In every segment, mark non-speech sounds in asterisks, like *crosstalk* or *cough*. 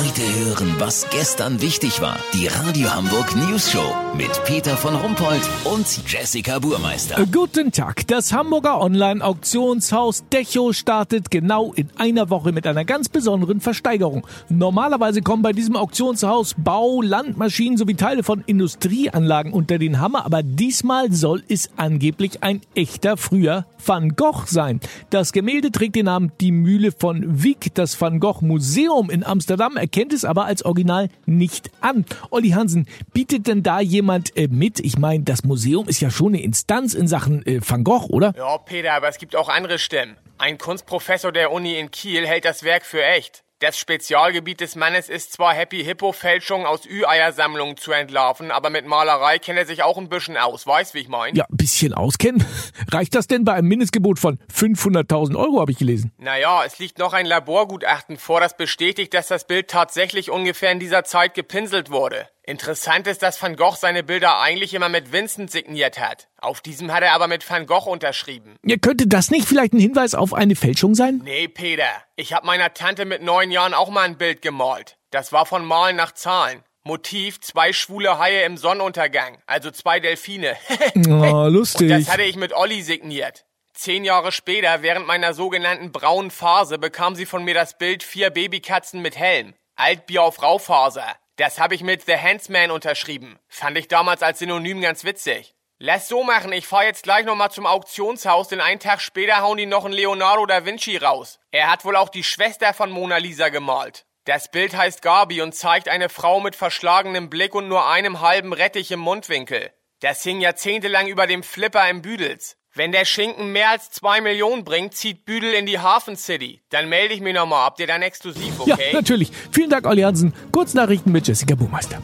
Heute hören, was gestern wichtig war. Die Radio Hamburg News Show mit Peter von Rumpold und Jessica Burmeister. Guten Tag. Das Hamburger Online-Auktionshaus Decho startet genau in einer Woche mit einer ganz besonderen Versteigerung. Normalerweise kommen bei diesem Auktionshaus Bau, Landmaschinen sowie Teile von Industrieanlagen unter den Hammer, aber diesmal soll es angeblich ein echter früher Van Gogh sein. Das Gemälde trägt den Namen Die Mühle von Wick. Das Van Gogh Museum in Amsterdam erkennt es aber als Original nicht an. Olli Hansen, bietet denn da jemand äh, mit? Ich meine, das Museum ist ja schon eine Instanz in Sachen äh, Van Gogh, oder? Ja, Peter, aber es gibt auch andere Stimmen. Ein Kunstprofessor der Uni in Kiel hält das Werk für echt. Das Spezialgebiet des Mannes ist zwar Happy Hippo Fälschungen aus Ü-Eiersammlungen zu entlarven, aber mit Malerei kennt er sich auch ein bisschen aus, weißt wie ich mein? Ja, ein bisschen auskennen. *laughs* Reicht das denn bei einem Mindestgebot von 500.000 Euro, habe ich gelesen? Naja, es liegt noch ein Laborgutachten vor, das bestätigt, dass das Bild tatsächlich ungefähr in dieser Zeit gepinselt wurde. Interessant ist, dass Van Gogh seine Bilder eigentlich immer mit Vincent signiert hat. Auf diesem hat er aber mit Van Gogh unterschrieben. Ja, könnte das nicht vielleicht ein Hinweis auf eine Fälschung sein? Nee, Peter. Ich hab meiner Tante mit neun Jahren auch mal ein Bild gemalt. Das war von Malen nach Zahlen. Motiv zwei schwule Haie im Sonnenuntergang, also zwei Delfine. *laughs* oh, lustig. Und das hatte ich mit Olli signiert. Zehn Jahre später, während meiner sogenannten braunen Phase, bekam sie von mir das Bild vier Babykatzen mit Helm. Altbier auf Raufaser. Das habe ich mit The Handsman unterschrieben. Fand ich damals als Synonym ganz witzig. Lass so machen, ich fahr jetzt gleich nochmal zum Auktionshaus, denn einen Tag später hauen die noch einen Leonardo da Vinci raus. Er hat wohl auch die Schwester von Mona Lisa gemalt. Das Bild heißt Gabi und zeigt eine Frau mit verschlagenem Blick und nur einem halben Rettich im Mundwinkel. Das hing jahrzehntelang über dem Flipper im Büdels. Wenn der Schinken mehr als zwei Millionen bringt, zieht Büdel in die Hafen City. Dann melde ich mich nochmal. Habt ihr dann exklusiv, okay? Ja, natürlich. Vielen Dank, Olli Hansen. Kurznachrichten mit Jessica Buhmeister.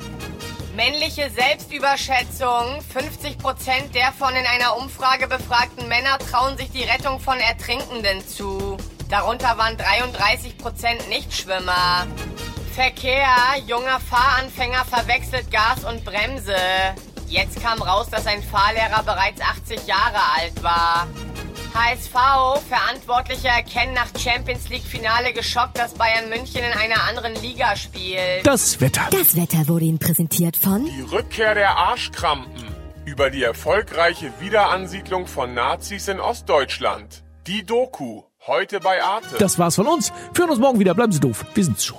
Männliche Selbstüberschätzung. 50% der von in einer Umfrage befragten Männer trauen sich die Rettung von Ertrinkenden zu. Darunter waren 33% Nichtschwimmer. Verkehr. Junger Fahranfänger verwechselt Gas und Bremse. Jetzt kam raus, dass ein Fahrlehrer bereits 80 Jahre alt war. HSV, Verantwortliche erkennen nach Champions League Finale geschockt, dass Bayern München in einer anderen Liga spielt. Das Wetter. Das Wetter wurde Ihnen präsentiert von Die Rückkehr der Arschkrampen. Über die erfolgreiche Wiederansiedlung von Nazis in Ostdeutschland. Die Doku. Heute bei Arte. Das war's von uns. Wir hören uns morgen wieder. Bleiben Sie doof. Wir sind's schon.